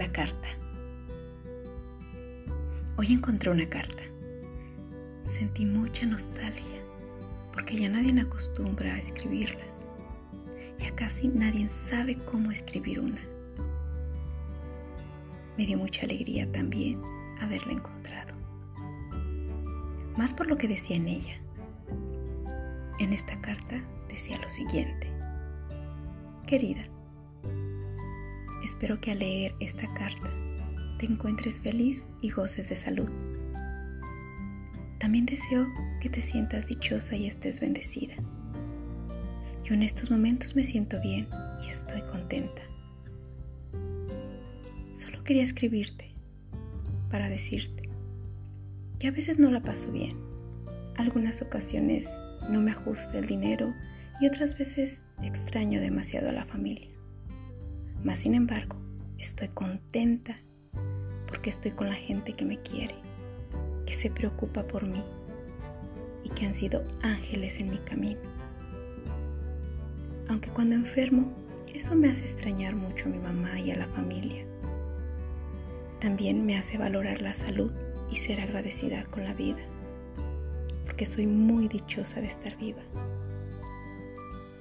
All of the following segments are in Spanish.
La carta. Hoy encontré una carta. Sentí mucha nostalgia porque ya nadie acostumbra a escribirlas. Ya casi nadie sabe cómo escribir una. Me dio mucha alegría también haberla encontrado. Más por lo que decía en ella. En esta carta decía lo siguiente. Querida, espero que al leer esta carta te encuentres feliz y goces de salud. También deseo que te sientas dichosa y estés bendecida. Yo en estos momentos me siento bien y estoy contenta. Solo quería escribirte para decirte que a veces no la paso bien. Algunas ocasiones no me ajusta el dinero y otras veces extraño demasiado a la familia. Mas sin embargo, estoy contenta porque estoy con la gente que me quiere, que se preocupa por mí y que han sido ángeles en mi camino. Aunque cuando enfermo, eso me hace extrañar mucho a mi mamá y a la familia. También me hace valorar la salud y ser agradecida con la vida, porque soy muy dichosa de estar viva.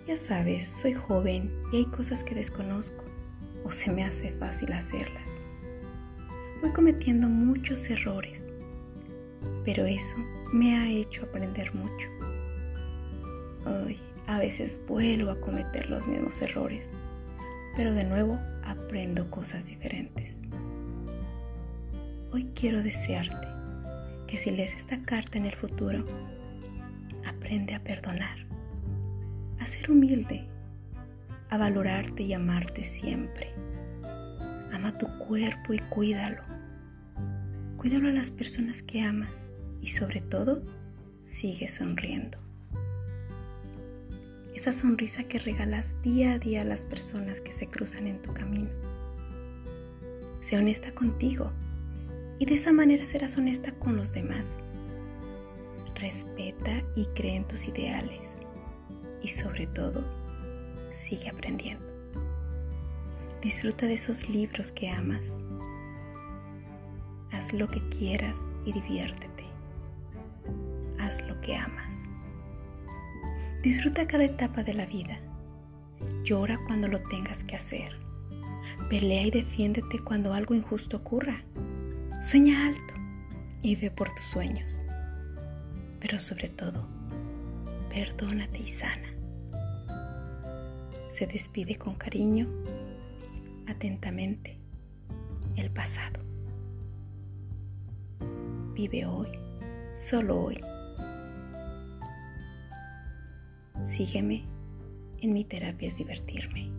Ya sabes, soy joven y hay cosas que desconozco o se me hace fácil hacerlas. Voy cometiendo muchos errores, pero eso me ha hecho aprender mucho. Hoy a veces vuelvo a cometer los mismos errores, pero de nuevo aprendo cosas diferentes. Hoy quiero desearte que si lees esta carta en el futuro, aprende a perdonar a ser humilde, a valorarte y amarte siempre. Ama tu cuerpo y cuídalo. Cuídalo a las personas que amas y sobre todo, sigue sonriendo. Esa sonrisa que regalas día a día a las personas que se cruzan en tu camino. Sé honesta contigo y de esa manera serás honesta con los demás. Respeta y cree en tus ideales y sobre todo, sigue aprendiendo. Disfruta de esos libros que amas. Haz lo que quieras y diviértete. Haz lo que amas. Disfruta cada etapa de la vida. Llora cuando lo tengas que hacer. Pelea y defiéndete cuando algo injusto ocurra. Sueña alto y ve por tus sueños. Pero sobre todo, perdónate y sana. Se despide con cariño, atentamente, el pasado. Vive hoy, solo hoy. Sígueme en mi terapia es divertirme.